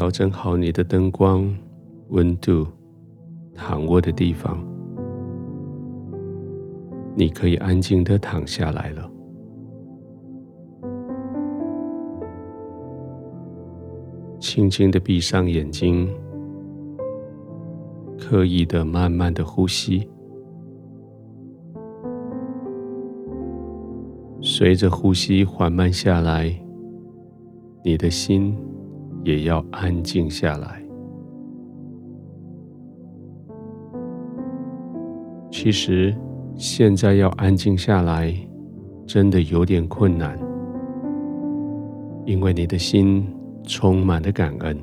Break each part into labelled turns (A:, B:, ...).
A: 调整好你的灯光、温度、躺卧的地方，你可以安静的躺下来了。轻轻的闭上眼睛，刻意的慢慢的呼吸，随着呼吸缓慢下来，你的心也要安静下来。其实现在要安静下来，真的有点困难，因为你的心。充满了感恩，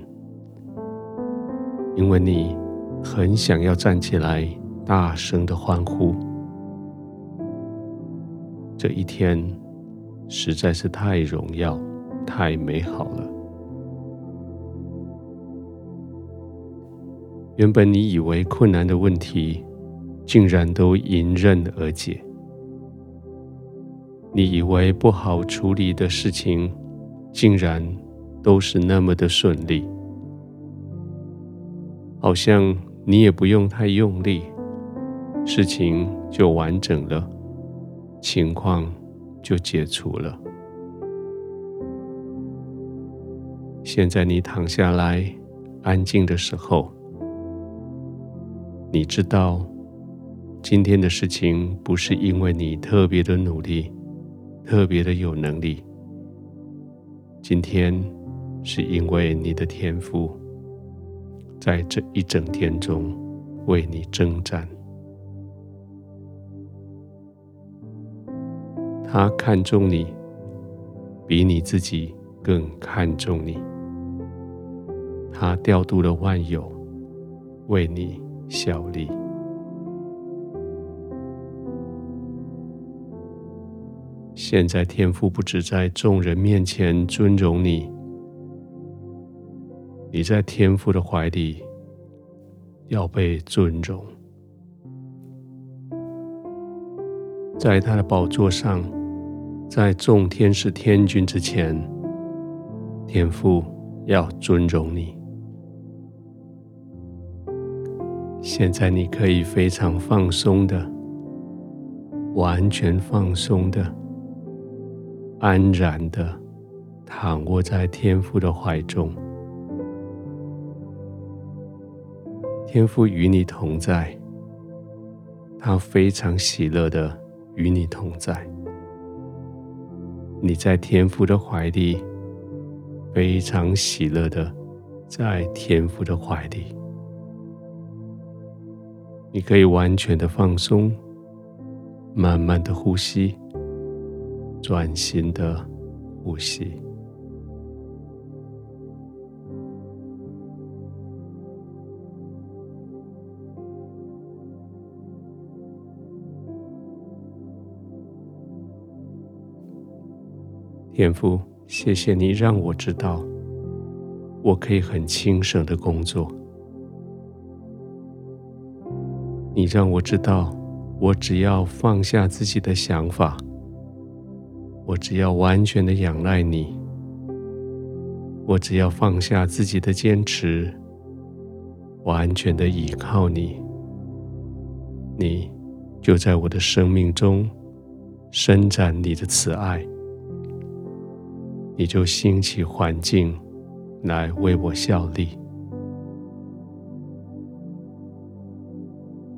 A: 因为你很想要站起来，大声的欢呼。这一天实在是太荣耀、太美好了。原本你以为困难的问题，竟然都迎刃而解；你以为不好处理的事情，竟然……都是那么的顺利，好像你也不用太用力，事情就完整了，情况就解除了。现在你躺下来，安静的时候，你知道今天的事情不是因为你特别的努力，特别的有能力，今天。是因为你的天赋在这一整天中为你征战，他看重你，比你自己更看重你。他调度了万有，为你效力。现在天父不止在众人面前尊荣你。你在天父的怀里要被尊荣，在他的宝座上，在众天使天君之前，天父要尊荣你。现在你可以非常放松的，完全放松的，安然的躺卧在天父的怀中。天父与你同在，他非常喜乐的与你同在。你在天父的怀里，非常喜乐的在天父的怀里。你可以完全的放松，慢慢的呼吸，专心的呼吸。天父，谢谢你让我知道，我可以很轻省的工作。你让我知道，我只要放下自己的想法，我只要完全的仰赖你，我只要放下自己的坚持，完全的依靠你，你就在我的生命中伸展你的慈爱。你就兴起环境来为我效力，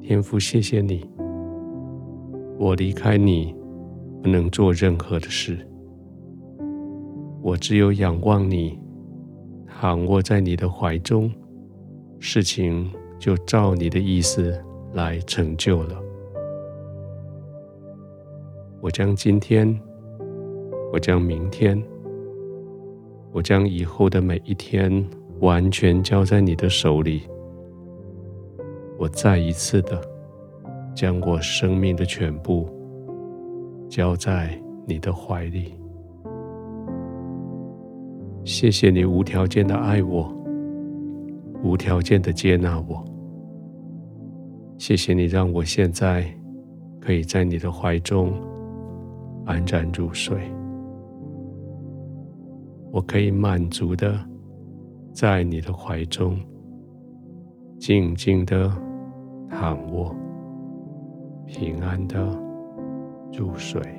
A: 天父，谢谢你。我离开你不能做任何的事，我只有仰望你，躺卧在你的怀中，事情就照你的意思来成就了。我将今天，我将明天。我将以后的每一天完全交在你的手里。我再一次的将我生命的全部交在你的怀里。谢谢你无条件的爱我，无条件的接纳我。谢谢你让我现在可以在你的怀中安然入睡。我可以满足的在你的怀中，静静的躺卧，平安的入睡。